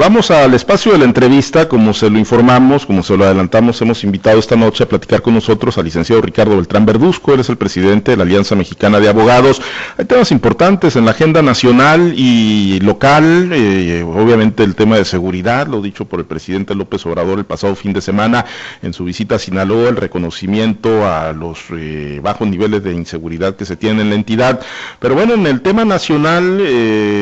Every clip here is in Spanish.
Vamos al espacio de la entrevista, como se lo informamos, como se lo adelantamos, hemos invitado esta noche a platicar con nosotros al licenciado Ricardo Beltrán Verduzco, él es el presidente de la Alianza Mexicana de Abogados. Hay temas importantes en la agenda nacional y local, eh, obviamente el tema de seguridad, lo dicho por el presidente López Obrador el pasado fin de semana en su visita a Sinaloa, el reconocimiento a los eh, bajos niveles de inseguridad que se tienen en la entidad. Pero bueno, en el tema nacional, eh,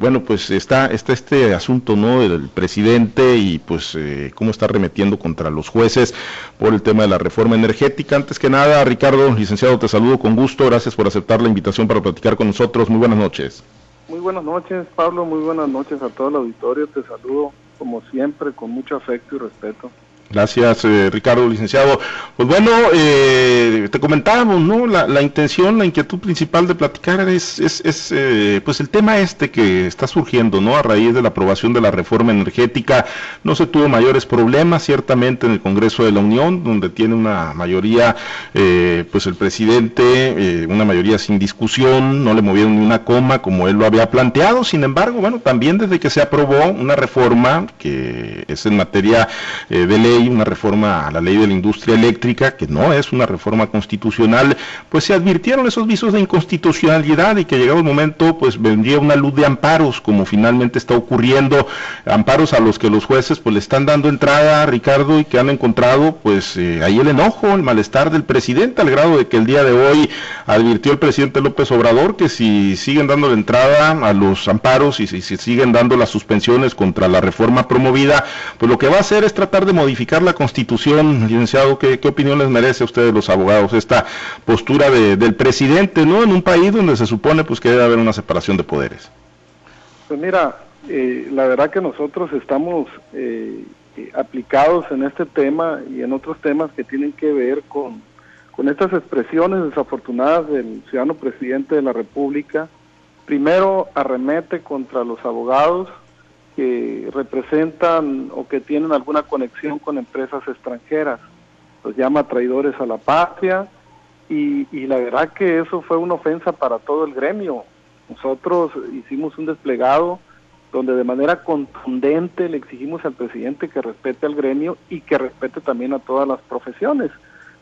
bueno, pues está este asunto, ¿no? Del presidente y pues eh, cómo está remetiendo contra los jueces por el tema de la reforma energética. Antes que nada, Ricardo, licenciado, te saludo con gusto. Gracias por aceptar la invitación para platicar con nosotros. Muy buenas noches. Muy buenas noches, Pablo. Muy buenas noches a todo el auditorio. Te saludo como siempre con mucho afecto y respeto. Gracias, eh, Ricardo, licenciado. Pues bueno, eh, te comentábamos, ¿no? La, intención, la inquietud principal de platicar es, es, eh, pues el tema este que está surgiendo, ¿no? A raíz de la aprobación de la reforma energética, no se tuvo mayores problemas, ciertamente, en el Congreso de la Unión, donde tiene una mayoría, pues el presidente, una mayoría sin discusión, no le movieron ni una coma como él lo había planteado. Sin embargo, bueno, también desde que se aprobó una reforma que es en materia de ley, una reforma a la ley de la industria eléctrica, que no es una reforma constitucional, pues se advirtieron esos visos de inconstitucionalidad y que llegado el momento, pues vendría una luz de amparos, como finalmente está ocurriendo, amparos a los que los jueces pues le están dando entrada, Ricardo, y que han encontrado pues eh, ahí el enojo, el malestar del presidente, al grado de que el día de hoy advirtió el presidente López Obrador que si siguen dando la entrada a los amparos y si, si siguen dando las suspensiones contra la reforma promovida, pues lo que va a hacer es tratar de modificar la Constitución, licenciado, ¿qué, opinión les merece a ustedes los abogados esta postura del presidente, ¿no? En un país donde se supone pues que debe haber una separación de poderes. Pues mira, eh, la verdad que nosotros estamos eh, aplicados en este tema y en otros temas que tienen que ver con, con estas expresiones desafortunadas del ciudadano presidente de la República. Primero arremete contra los abogados, que representan o que tienen alguna conexión con empresas extranjeras. Los llama traidores a la patria y, y la verdad que eso fue una ofensa para todo el gremio. Nosotros hicimos un desplegado donde de manera contundente le exigimos al presidente que respete al gremio y que respete también a todas las profesiones,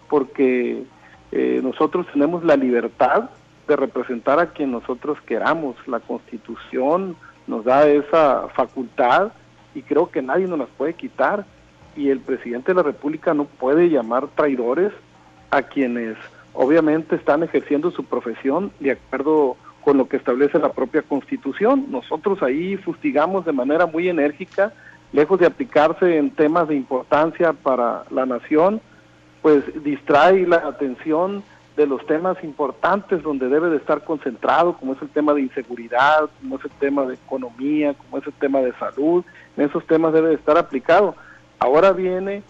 porque eh, nosotros tenemos la libertad de representar a quien nosotros queramos. La constitución, nos da esa facultad y creo que nadie nos las puede quitar y el presidente de la República no puede llamar traidores a quienes obviamente están ejerciendo su profesión de acuerdo con lo que establece la propia Constitución. Nosotros ahí fustigamos de manera muy enérgica, lejos de aplicarse en temas de importancia para la nación, pues distrae la atención de los temas importantes donde debe de estar concentrado, como es el tema de inseguridad, como es el tema de economía, como es el tema de salud, en esos temas debe de estar aplicado. Ahora viene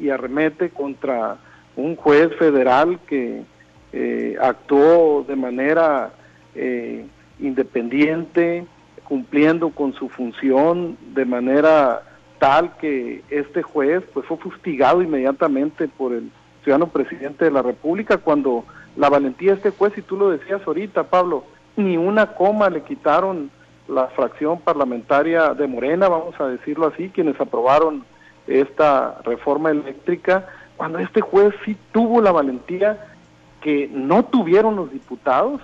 y arremete contra un juez federal que eh, actuó de manera eh, independiente, cumpliendo con su función de manera tal que este juez pues fue fustigado inmediatamente por el ciudadano presidente de la República, cuando la valentía de este juez, y tú lo decías ahorita, Pablo, ni una coma le quitaron la fracción parlamentaria de Morena, vamos a decirlo así, quienes aprobaron esta reforma eléctrica, cuando este juez sí tuvo la valentía que no tuvieron los diputados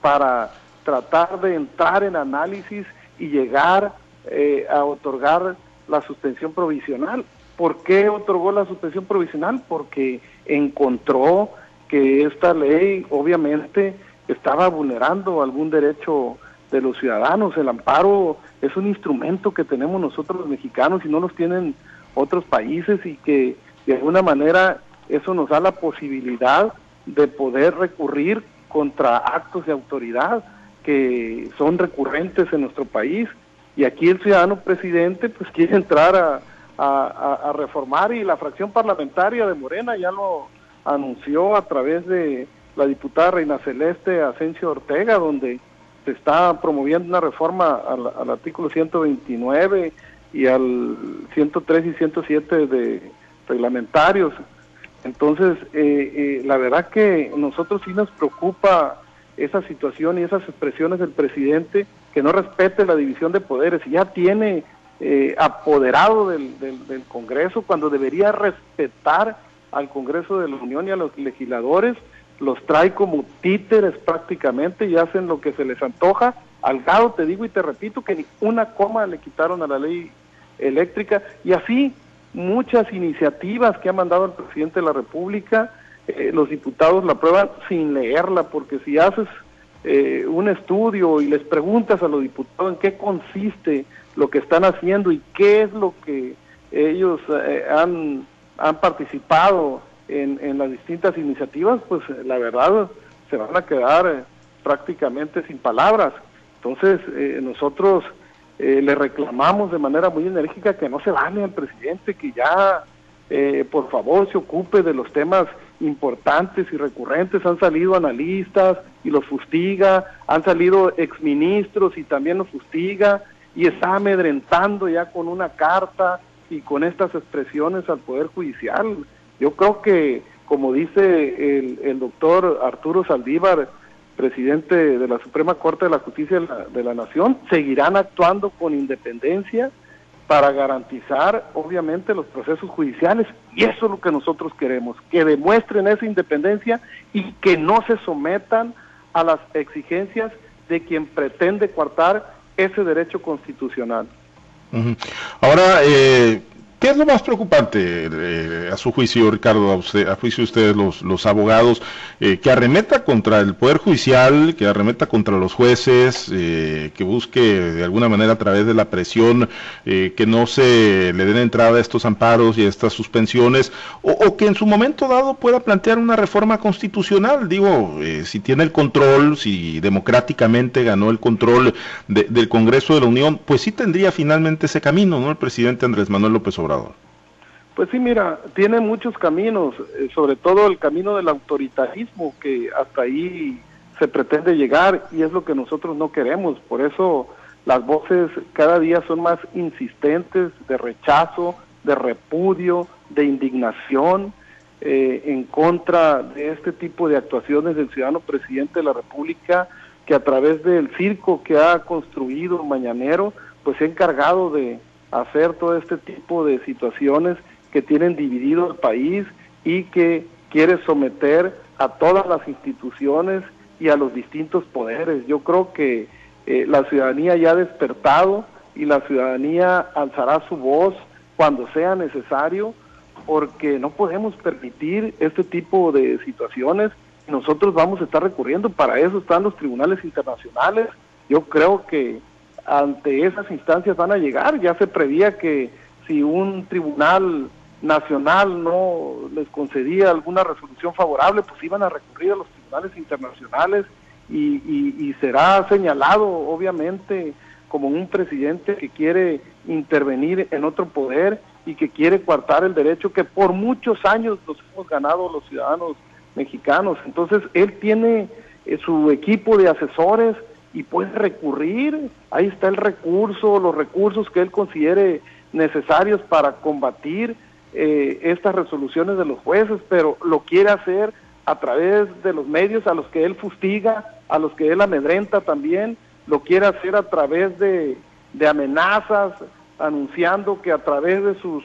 para tratar de entrar en análisis y llegar eh, a otorgar la suspensión provisional. ¿Por qué otorgó la suspensión provisional? Porque encontró que esta ley obviamente estaba vulnerando algún derecho de los ciudadanos. El amparo es un instrumento que tenemos nosotros los mexicanos y no los tienen otros países y que de alguna manera eso nos da la posibilidad de poder recurrir contra actos de autoridad que son recurrentes en nuestro país y aquí el ciudadano presidente pues quiere entrar a, a, reformar y la fracción parlamentaria de Morena ya lo anunció a través de la diputada Reina Celeste Asensio Ortega, donde se está promoviendo una reforma al, artículo 129 y al 103 y 107 de reglamentarios. Entonces, eh, eh, la verdad que nosotros sí nos preocupa esa situación y esas expresiones del presidente que no respete la división de poderes y ya tiene eh, apoderado del, del, Congreso cuando debería respetar al Congreso de la Unión y a los legisladores, los trae como títeres prácticamente y hacen lo que se les antoja. Al gado te digo y te repito que ni una coma le quitaron a la ley eléctrica y así muchas iniciativas que ha mandado el presidente de la República, eh, los diputados la aprueban sin leerla, porque si haces eh, un estudio y les preguntas a los diputados en qué consiste lo que están haciendo y qué es lo que ellos eh, han, han participado en, en, las distintas iniciativas, pues la verdad se van a quedar prácticamente sin palabras. Entonces, nosotros eh, le reclamamos de manera muy enérgica que no se vale al presidente, que ya eh, por favor se ocupe de los temas importantes y recurrentes. Han salido analistas y los fustiga, han salido exministros y también los fustiga y está amedrentando ya con una carta y con estas expresiones al Poder Judicial. Yo creo que, como dice el, el doctor Arturo Saldívar, presidente de la Suprema Corte de la Justicia de la, Nación, seguirán actuando con independencia para garantizar, obviamente, los procesos judiciales. Y eso es lo que nosotros queremos, que demuestren esa independencia y que no se sometan a las exigencias de quien pretende coartar ese derecho constitucional. Ahora, eh, ¿Qué es lo más preocupante eh, a su juicio, Ricardo, a, juicio de ustedes los, los abogados, eh, que arremeta contra el Poder Judicial, que arremeta contra los jueces, eh, que busque de alguna manera a través de la presión que no se le den entrada a estos amparos y a estas suspensiones, o, que en su momento dado pueda plantear una reforma constitucional? Digo, si tiene el control, si democráticamente ganó el control del Congreso de la Unión, pues sí tendría finalmente ese camino, ¿no? El presidente Andrés Manuel López Obrador. Pues sí, mira, tiene muchos caminos, eh, sobre todo el camino del autoritarismo, que hasta ahí se pretende llegar y es lo que nosotros no queremos. Por eso las voces cada día son más insistentes de rechazo, de repudio, de indignación eh, en contra de este tipo de actuaciones del ciudadano presidente de la República que a través del circo que ha construido Mañanero, pues se ha encargado de hacer todo este tipo de situaciones que tienen dividido el país y que quiere someter a todas las instituciones y a los distintos poderes. Yo creo que eh, la ciudadanía ya ha despertado y la ciudadanía alzará su voz cuando sea necesario porque no podemos permitir este tipo de situaciones. Nosotros vamos a estar recurriendo, para eso están los tribunales internacionales. Yo creo que ante esas instancias van a llegar. Ya se prevía que si un tribunal nacional no les concedía alguna resolución favorable, pues iban a recurrir a los tribunales internacionales y, y, será señalado, obviamente, como un presidente que quiere intervenir en otro poder y que quiere coartar el derecho que por muchos años nos hemos ganado los ciudadanos mexicanos. Entonces, él tiene eh, su equipo de asesores, y puede recurrir, ahí está el recurso, los recursos que él considere necesarios para combatir eh, estas resoluciones de los jueces, pero lo quiere hacer a través de los medios a los que él fustiga, a los que él amedrenta también, lo quiere hacer a través de, de amenazas, anunciando que a través de sus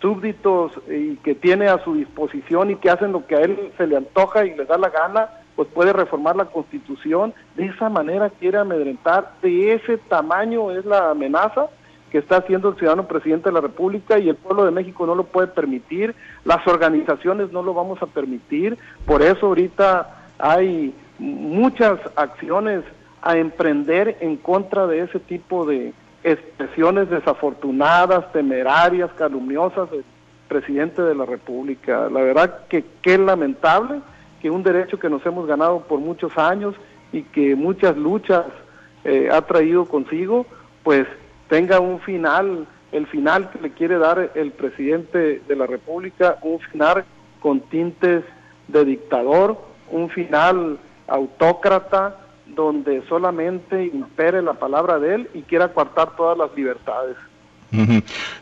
súbditos y que tiene a su disposición y que hacen lo que a él se le antoja y le da la gana, pues puede reformar la constitución, de esa manera quiere amedrentar, de ese tamaño es la amenaza que está haciendo el ciudadano presidente de la República y el pueblo de México no lo puede permitir, las organizaciones no lo vamos a permitir, por eso ahorita hay muchas acciones a emprender en contra de ese tipo de expresiones desafortunadas, temerarias, calumniosas del presidente de la República. La verdad que qué lamentable que un derecho que nos hemos ganado por muchos años y que muchas luchas eh, ha traído consigo, pues tenga un final, el final que le quiere dar el presidente de la República, un final con tintes de dictador, un final autócrata, donde solamente impere la palabra de él y quiera coartar todas las libertades.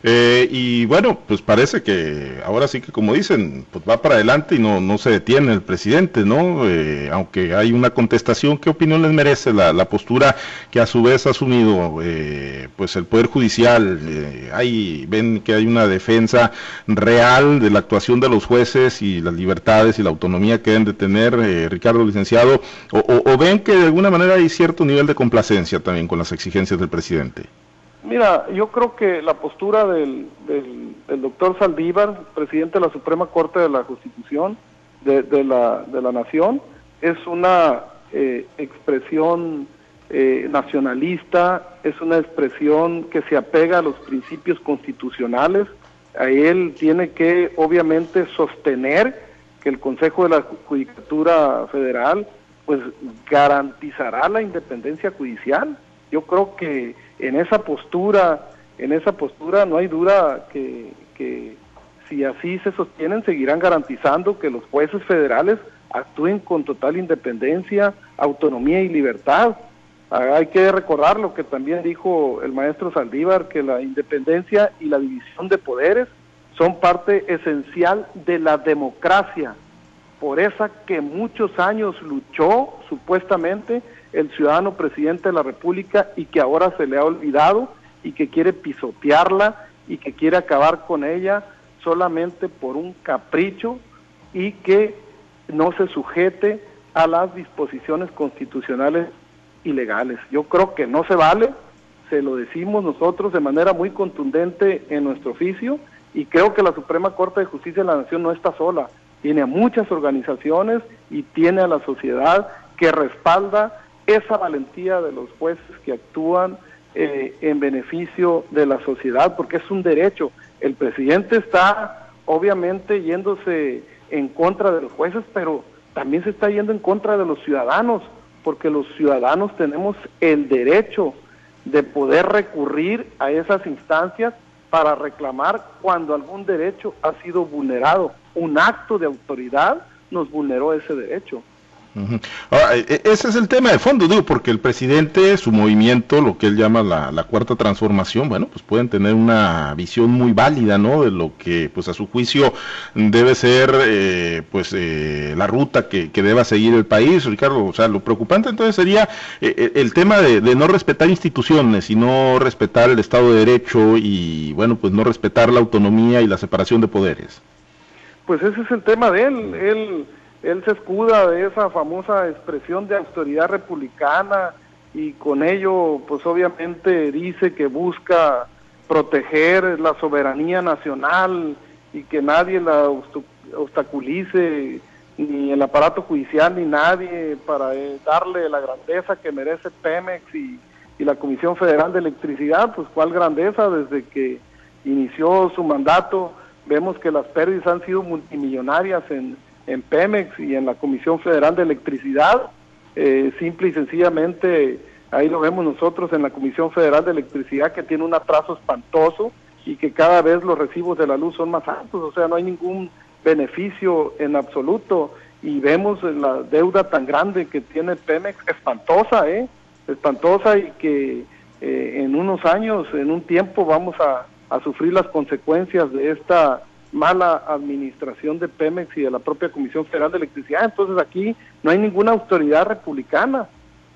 Eh, y bueno, pues parece que ahora sí que como dicen, pues va para adelante y no, no se detiene el presidente, ¿no? Eh, aunque hay una contestación, ¿qué opinión les merece la, postura que a su vez ha asumido eh, pues el Poder Judicial? hay, ven que hay una defensa real de la actuación de los jueces y las libertades y la autonomía que deben de tener, Ricardo Licenciado, o, o ven que de alguna manera hay cierto nivel de complacencia también con las exigencias del presidente. Mira, yo creo que la postura del, del, doctor Saldívar, presidente de la Suprema Corte de la Constitución de, la Nación, es una eh, expresión eh, nacionalista, es una expresión que se apega a los principios constitucionales. A él tiene que, obviamente, sostener que el Consejo de la Judicatura Federal pues garantizará la independencia judicial. Yo creo que en esa postura, en esa postura no hay duda que, que si así se sostienen seguirán garantizando que los jueces federales actúen con total independencia, autonomía y libertad. Ah, hay que recordar lo que también dijo el maestro Saldívar, que la independencia y la división de poderes son parte esencial de la democracia, por esa que muchos años luchó supuestamente el ciudadano presidente de la República y que ahora se le ha olvidado y que quiere pisotearla y que quiere acabar con ella solamente por un capricho y que no se sujete a las disposiciones constitucionales y legales. Yo creo que no se vale, se lo decimos nosotros de manera muy contundente en nuestro oficio y creo que la Suprema Corte de Justicia de la Nación no está sola, tiene a muchas organizaciones y tiene a la sociedad que respalda esa valentía de los jueces que actúan eh, en beneficio de la sociedad, porque es un derecho. El presidente está obviamente yéndose en contra de los jueces, pero también se está yendo en contra de los ciudadanos, porque los ciudadanos tenemos el derecho de poder recurrir a esas instancias para reclamar cuando algún derecho ha sido vulnerado. Un acto de autoridad nos vulneró ese derecho. E, e, ese es el tema de fondo, digo, porque el presidente, su movimiento, lo que él llama la, cuarta transformación, bueno, pues pueden tener una visión muy válida, ¿no? De lo que, pues a su juicio, debe ser, eh, pues, eh, la ruta que, deba seguir el país, Ricardo. O sea, lo preocupante entonces sería eh, el tema de, de, no respetar instituciones y no respetar el Estado de Derecho y, bueno, pues no respetar la autonomía y la separación de poderes. Pues ese es el tema de él. Él él se escuda de esa famosa expresión de autoridad republicana y con ello pues obviamente dice que busca proteger la soberanía nacional y que nadie la obstaculice ni el aparato judicial ni nadie para eh, darle la grandeza que merece Pemex y, y la Comisión Federal de Electricidad, pues cuál grandeza desde que inició su mandato. Vemos que las pérdidas han sido multimillonarias en, en Pemex y en la Comisión Federal de Electricidad. Eh, simple y sencillamente, ahí lo vemos nosotros en la Comisión Federal de Electricidad que tiene un atraso espantoso y que cada vez los recibos de la luz son más altos, o sea, no hay ningún beneficio en absoluto y vemos la deuda tan grande que tiene Pemex, espantosa, ¿eh? Espantosa y que eh, en unos años, en un tiempo, vamos a, a sufrir las consecuencias de esta mala administración de Pemex y de la propia Comisión Federal de Electricidad. Entonces aquí no hay ninguna autoridad republicana,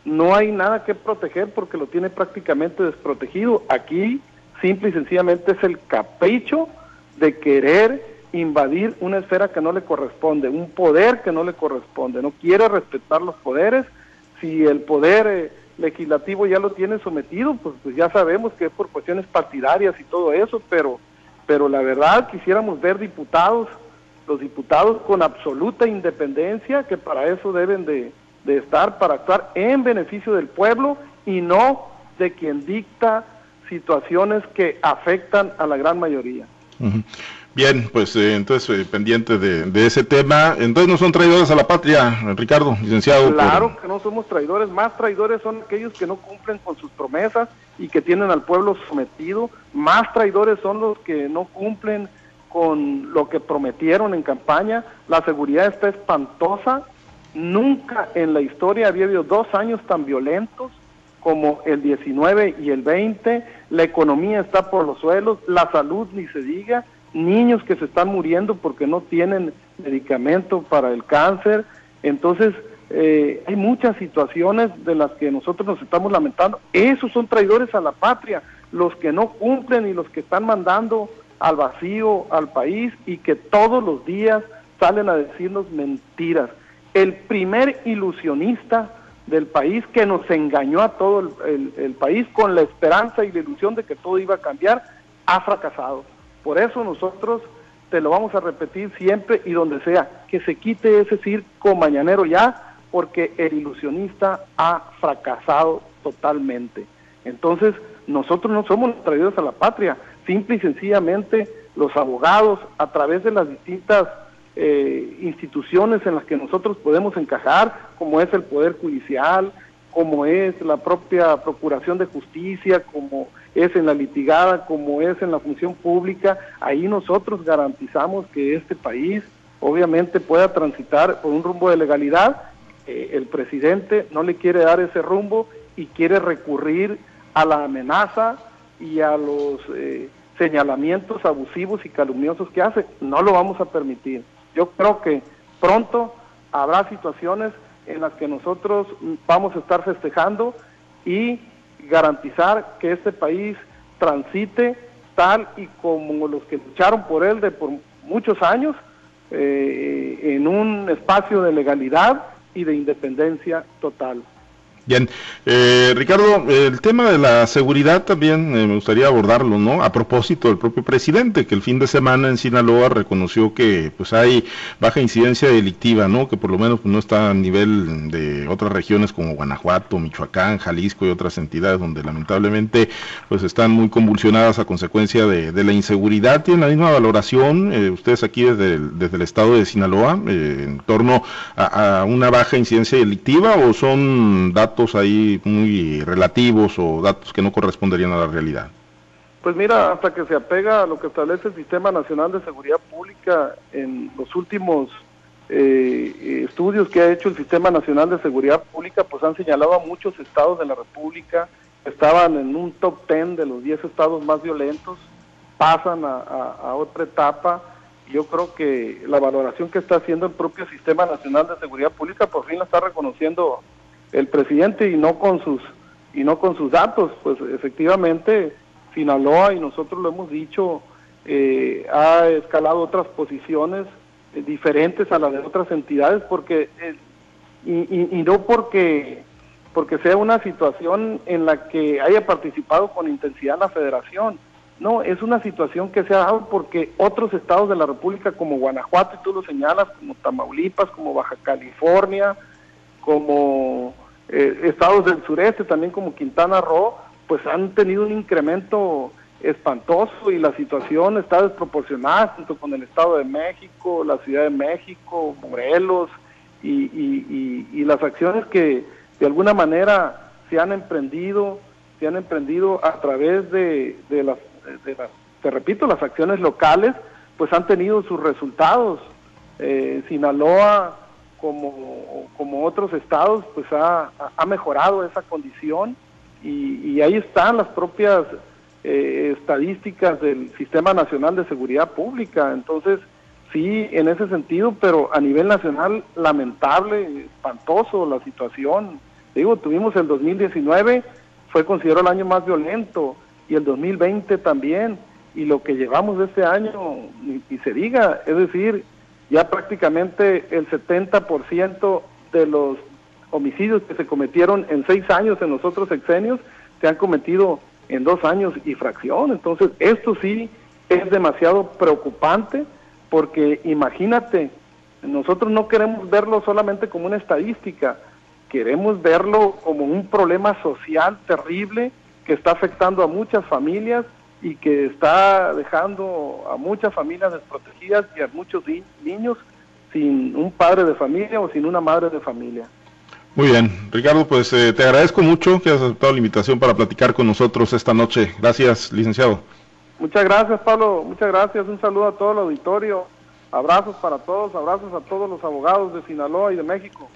no hay nada que proteger porque lo tiene prácticamente desprotegido. Aquí simple y sencillamente es el capricho de querer invadir una esfera que no le corresponde, un poder que no le corresponde, no quiere respetar los poderes. Si el poder eh, legislativo ya lo tiene sometido, pues, pues ya sabemos que es por cuestiones partidarias y todo eso, pero pero la verdad quisiéramos ver diputados, los diputados con absoluta independencia, que para eso deben de, estar, para actuar en beneficio del pueblo y no de quien dicta situaciones que afectan a la gran mayoría. Bien, pues eh, entonces eh, pendiente de, ese tema. Entonces no son traidores a la patria, Ricardo, licenciado. Claro que no somos traidores, más traidores son aquellos que no cumplen con sus promesas y que tienen al pueblo sometido, más traidores son los que no cumplen con lo que prometieron en campaña. La seguridad está espantosa, nunca en la historia había habido dos años tan violentos como el 19 y el 20, la economía está por los suelos, la salud ni se diga, niños que se están muriendo porque no tienen medicamento para el cáncer, entonces eh, hay muchas situaciones de las que nosotros nos estamos lamentando, esos son traidores a la patria, los que no cumplen y los que están mandando al vacío al país y que todos los días salen a decirnos mentiras. El primer ilusionista del país que nos engañó a todo el, país con la esperanza y la ilusión de que todo iba a cambiar, ha fracasado. Por eso nosotros te lo vamos a repetir siempre y donde sea, que se quite ese circo mañanero ya, porque el ilusionista ha fracasado totalmente. Entonces, nosotros no somos traídos a la patria, simple y sencillamente los abogados, a través de las distintas eh, instituciones en las que nosotros podemos encajar, como es el Poder Judicial, como es la propia Procuración de Justicia, como es en la litigada, como es en la función pública, ahí nosotros garantizamos que este país obviamente pueda transitar por un rumbo de legalidad. Eh, el presidente no le quiere dar ese rumbo y quiere recurrir a la amenaza y a los eh, señalamientos abusivos y calumniosos que hace. No lo vamos a permitir. Yo creo que pronto habrá situaciones en las que nosotros vamos a estar festejando y garantizar que este país transite tal y como los que lucharon por él de por muchos años eh, en un espacio de legalidad y de independencia total. Bien, eh, Ricardo, el tema de la seguridad también eh, me gustaría abordarlo, ¿no? A propósito del propio presidente, que el fin de semana en Sinaloa reconoció que pues hay baja incidencia delictiva, ¿no? Que por lo menos pues, no está a nivel de otras regiones como Guanajuato, Michoacán, Jalisco y otras entidades donde lamentablemente pues están muy convulsionadas a consecuencia de, la inseguridad. ¿Tienen la misma valoración eh, ustedes aquí desde el, estado de Sinaloa en torno a una baja incidencia delictiva o son datos ahí muy relativos o datos que no corresponderían a la realidad? Pues mira, hasta que se apega a lo que establece el Sistema Nacional de Seguridad Pública en los últimos eh, estudios que ha hecho el Sistema Nacional de Seguridad Pública, pues han señalado a muchos estados de la República que estaban en un top 10 de los 10 estados más violentos, pasan a, a otra etapa. Yo creo que la valoración que está haciendo el propio Sistema Nacional de Seguridad Pública por fin la está reconociendo el presidente y no con sus y no con sus datos pues efectivamente Sinaloa y nosotros lo hemos dicho eh, ha escalado otras posiciones eh, diferentes a las de otras entidades porque eh, y, y, no porque porque sea una situación en la que haya participado con intensidad la federación. No, es una situación que se ha dado porque otros estados de la República como Guanajuato, y tú lo señalas, como Tamaulipas, como Baja California, como eh, estados del sureste, también como Quintana Roo, pues han tenido un incremento espantoso y la situación está desproporcionada junto con el Estado de México, la Ciudad de México, Morelos y, las acciones que de alguna manera se han emprendido, se han emprendido a través de, las, te repito, las acciones locales, pues han tenido sus resultados. Eh, Sinaloa como, como otros estados, pues ha, ha mejorado esa condición y, ahí están las propias eh, estadísticas del Sistema Nacional de Seguridad Pública. Entonces, sí, en ese sentido, pero a nivel nacional, lamentable, espantoso la situación. Digo, tuvimos el 2019, fue considerado el año más violento, y el 2020 también, y lo que llevamos de este año, y se diga, es decir, ya prácticamente el 70% de los homicidios que se cometieron en seis años en los otros sexenios se han cometido en dos años y fracción. Entonces, esto sí es demasiado preocupante porque imagínate, nosotros no queremos verlo solamente como una estadística, queremos verlo como un problema social terrible que está afectando a muchas familias y que está dejando a muchas familias desprotegidas y a muchos niños sin un padre de familia o sin una madre de familia. Muy bien, Ricardo, pues eh, te agradezco mucho que has aceptado la invitación para platicar con nosotros esta noche. Gracias, licenciado. Muchas gracias, Pablo. Muchas gracias. Un saludo a todo el auditorio. Abrazos para todos, abrazos a todos los abogados de Sinaloa y de México.